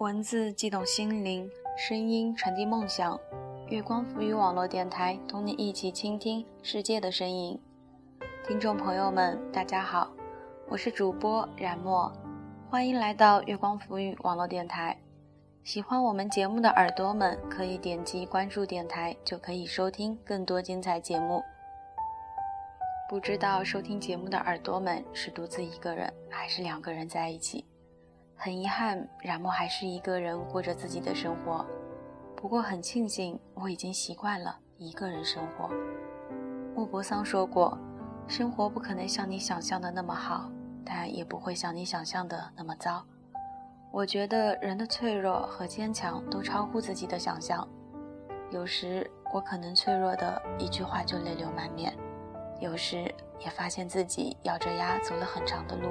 文字激动心灵，声音传递梦想。月光浮语网络电台，同你一起倾听世界的声音。听众朋友们，大家好，我是主播冉墨，欢迎来到月光浮语网络电台。喜欢我们节目的耳朵们，可以点击关注电台，就可以收听更多精彩节目。不知道收听节目的耳朵们是独自一个人，还是两个人在一起？很遗憾，冉墨还是一个人过着自己的生活。不过很庆幸，我已经习惯了一个人生活。莫泊桑说过。生活不可能像你想象的那么好，但也不会像你想象的那么糟。我觉得人的脆弱和坚强都超乎自己的想象。有时我可能脆弱的一句话就泪流满面，有时也发现自己咬着牙走了很长的路。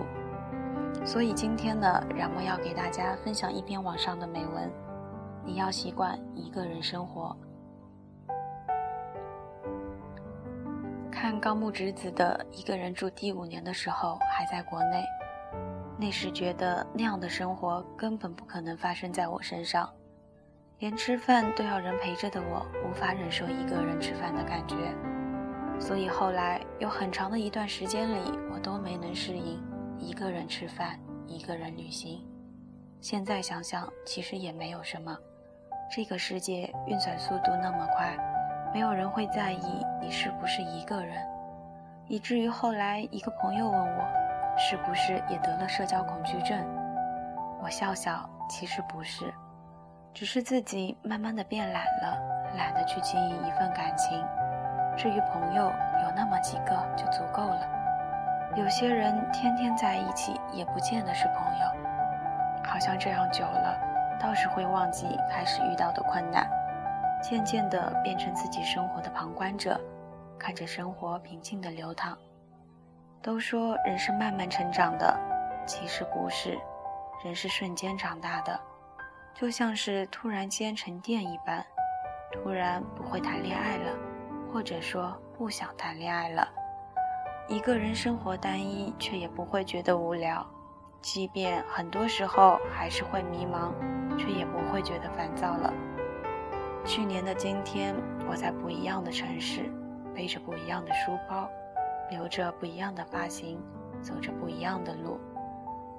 所以今天呢，冉墨要给大家分享一篇网上的美文：你要习惯一个人生活。看高木直子的《一个人住第五年》的时候，还在国内。那时觉得那样的生活根本不可能发生在我身上，连吃饭都要人陪着的我，无法忍受一个人吃饭的感觉。所以后来有很长的一段时间里，我都没能适应一个人吃饭、一个人旅行。现在想想，其实也没有什么。这个世界运转速度那么快。没有人会在意你是不是一个人，以至于后来一个朋友问我，是不是也得了社交恐惧症？我笑笑，其实不是，只是自己慢慢的变懒了，懒得去经营一份感情。至于朋友，有那么几个就足够了。有些人天天在一起，也不见得是朋友。好像这样久了，倒是会忘记开始遇到的困难。渐渐地变成自己生活的旁观者，看着生活平静的流淌。都说人是慢慢成长的，其实不是，人是瞬间长大的，就像是突然间沉淀一般，突然不会谈恋爱了，或者说不想谈恋爱了。一个人生活单一，却也不会觉得无聊，即便很多时候还是会迷茫，却也不会觉得烦躁了。去年的今天，我在不一样的城市，背着不一样的书包，留着不一样的发型，走着不一样的路，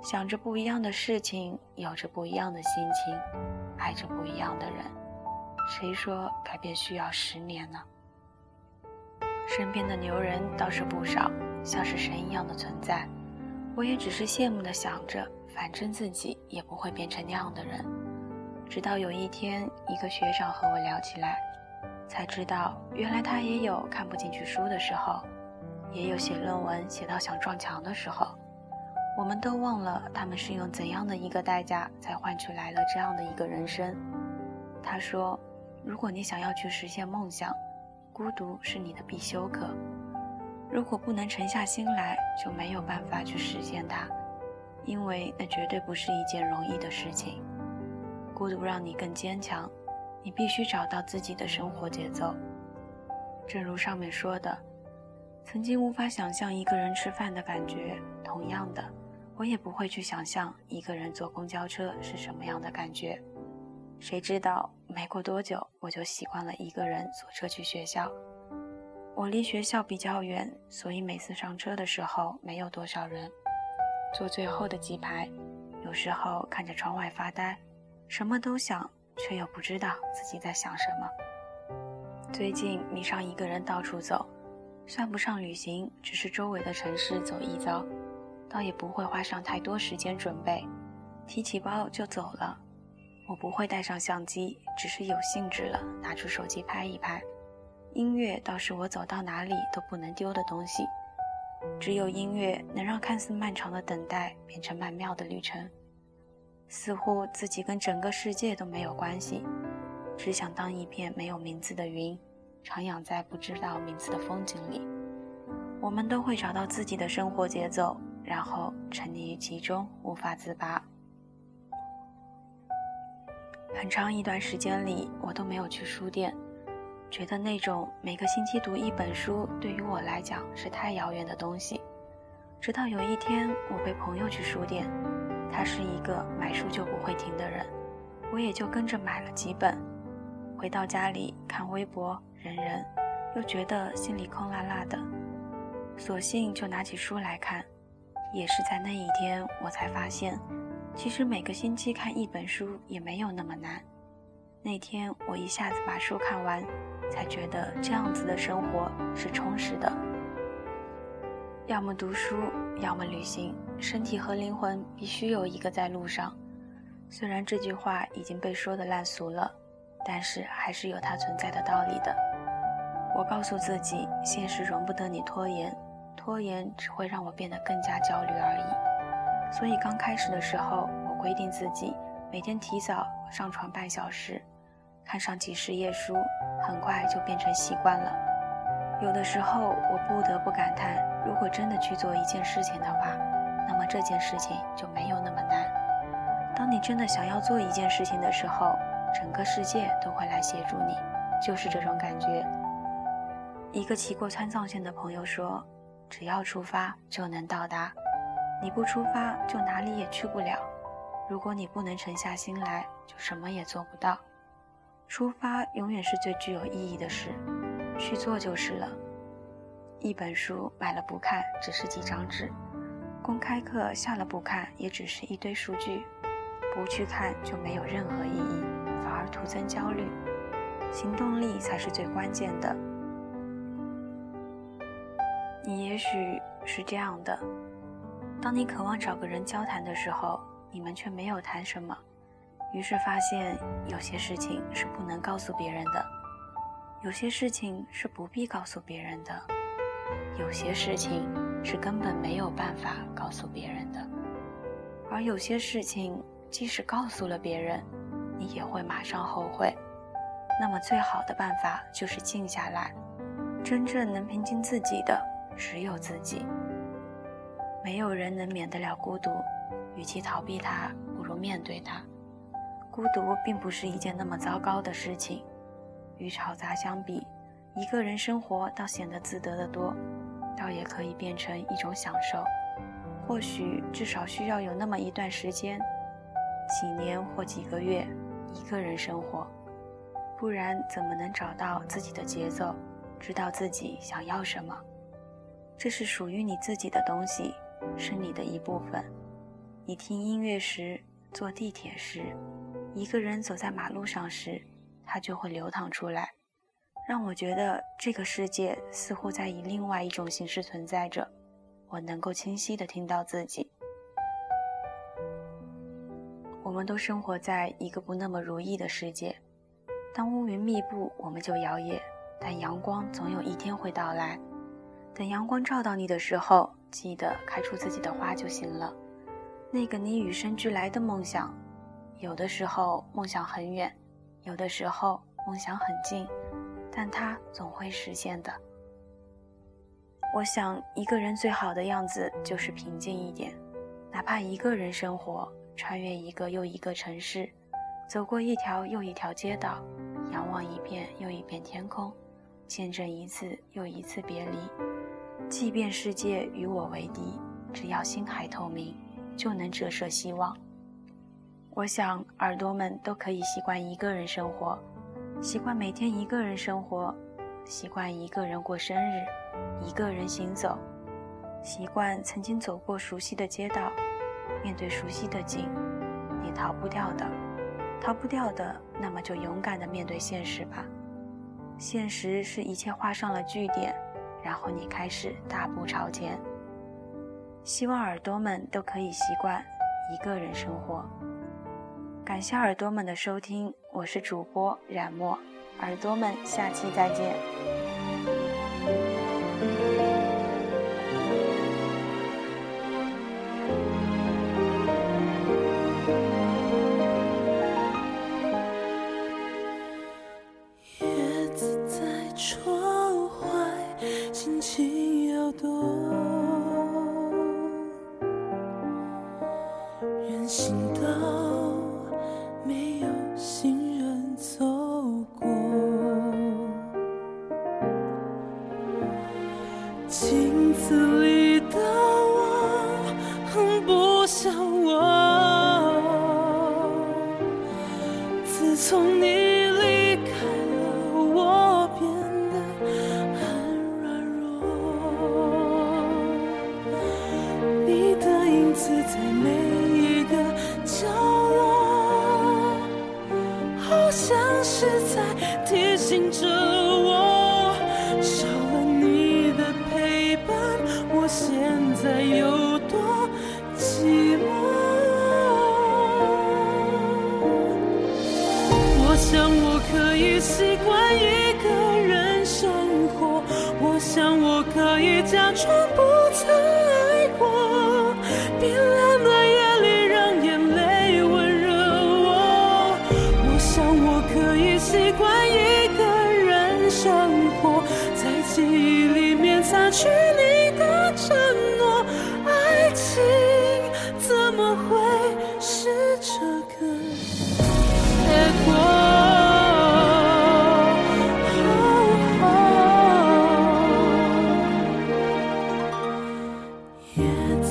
想着不一样的事情，有着不一样的心情，爱着不一样的人。谁说改变需要十年呢？身边的牛人倒是不少，像是神一样的存在。我也只是羡慕的想着，反正自己也不会变成那样的人。直到有一天，一个学长和我聊起来，才知道原来他也有看不进去书的时候，也有写论文写到想撞墙的时候。我们都忘了他们是用怎样的一个代价才换取来了这样的一个人生。他说：“如果你想要去实现梦想，孤独是你的必修课。如果不能沉下心来，就没有办法去实现它，因为那绝对不是一件容易的事情。”孤独让你更坚强，你必须找到自己的生活节奏。正如上面说的，曾经无法想象一个人吃饭的感觉，同样的，我也不会去想象一个人坐公交车是什么样的感觉。谁知道没过多久，我就习惯了一个人坐车去学校。我离学校比较远，所以每次上车的时候没有多少人，坐最后的几排，有时候看着窗外发呆。什么都想，却又不知道自己在想什么。最近迷上一个人到处走，算不上旅行，只是周围的城市走一遭，倒也不会花上太多时间准备，提起包就走了。我不会带上相机，只是有兴致了拿出手机拍一拍。音乐倒是我走到哪里都不能丢的东西，只有音乐能让看似漫长的等待变成曼妙的旅程。似乎自己跟整个世界都没有关系，只想当一片没有名字的云，徜徉在不知道名字的风景里。我们都会找到自己的生活节奏，然后沉溺于其中，无法自拔。很长一段时间里，我都没有去书店，觉得那种每个星期读一本书对于我来讲是太遥远的东西。直到有一天，我陪朋友去书店。他是一个买书就不会停的人，我也就跟着买了几本。回到家里看微博、人人，又觉得心里空落落的，索性就拿起书来看。也是在那一天，我才发现，其实每个星期看一本书也没有那么难。那天我一下子把书看完，才觉得这样子的生活是充实的。要么读书，要么旅行，身体和灵魂必须有一个在路上。虽然这句话已经被说的烂俗了，但是还是有它存在的道理的。我告诉自己，现实容不得你拖延。拖延只会让我变得更加焦虑而已，所以刚开始的时候，我规定自己每天提早上床半小时，看上几十页书，很快就变成习惯了。有的时候，我不得不感叹，如果真的去做一件事情的话，那么这件事情就没有那么难。当你真的想要做一件事情的时候，整个世界都会来协助你，就是这种感觉。一个骑过川藏线的朋友说。只要出发就能到达，你不出发就哪里也去不了。如果你不能沉下心来，就什么也做不到。出发永远是最具有意义的事，去做就是了。一本书买了不看，只是几张纸；公开课下了不看，也只是一堆数据。不去看就没有任何意义，反而徒增焦虑。行动力才是最关键的。你也许是这样的：当你渴望找个人交谈的时候，你们却没有谈什么，于是发现有些事情是不能告诉别人的，有些事情是不必告诉别人的，有些事情是根本没有办法告诉别人的，而有些事情即使告诉了别人，你也会马上后悔。那么，最好的办法就是静下来，真正能平静自己的。只有自己，没有人能免得了孤独。与其逃避它，不如面对它。孤独并不是一件那么糟糕的事情，与吵杂相比，一个人生活倒显得自得的多，倒也可以变成一种享受。或许至少需要有那么一段时间，几年或几个月，一个人生活，不然怎么能找到自己的节奏，知道自己想要什么？这是属于你自己的东西，是你的一部分。你听音乐时，坐地铁时，一个人走在马路上时，它就会流淌出来，让我觉得这个世界似乎在以另外一种形式存在着。我能够清晰地听到自己。我们都生活在一个不那么如意的世界，当乌云密布，我们就摇曳，但阳光总有一天会到来。等阳光照到你的时候，记得开出自己的花就行了。那个你与生俱来的梦想，有的时候梦想很远，有的时候梦想很近，但它总会实现的。我想，一个人最好的样子就是平静一点，哪怕一个人生活，穿越一个又一个城市，走过一条又一条街道，仰望一片又一片天空，见证一次又一次别离。即便世界与我为敌，只要心海透明，就能折射希望。我想耳朵们都可以习惯一个人生活，习惯每天一个人生活，习惯一个人过生日，一个人行走，习惯曾经走过熟悉的街道，面对熟悉的景，你逃不掉的，逃不掉的，那么就勇敢的面对现实吧。现实是一切画上了句点。然后你开始大步朝前。希望耳朵们都可以习惯一个人生活。感谢耳朵们的收听，我是主播冉墨，耳朵们下期再见。镜子里的我很不像我自从你离开了我变得很软弱。你的影子在每一个角落好像是在提醒着我。假装不曾爱过冰冷的夜里让眼泪温热我。我想我可以习惯一个人生活在记忆里面擦去你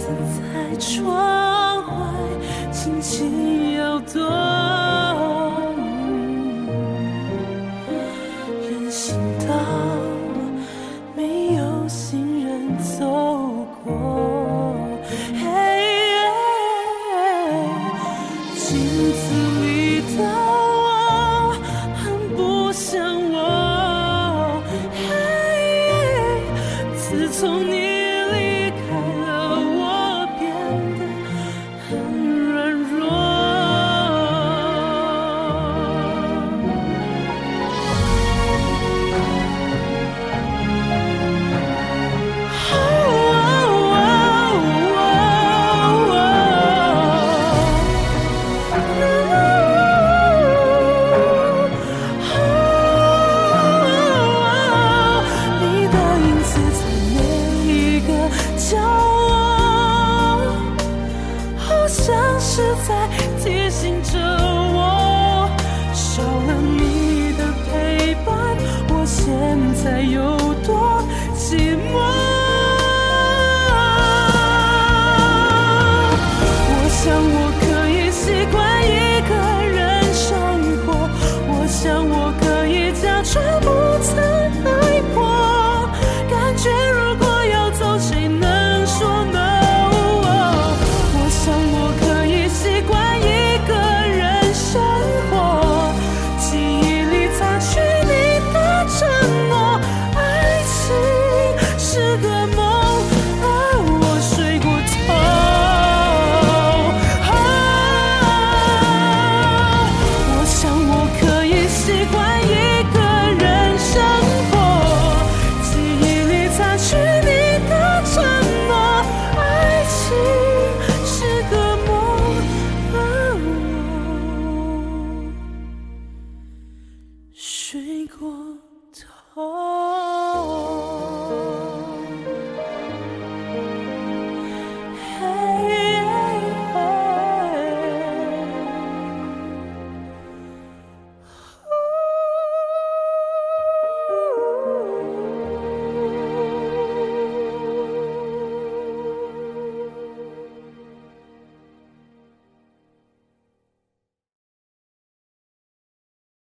在窗外轻轻摇动，人行道没有行人走过。镜子里的我很不像我。自从你。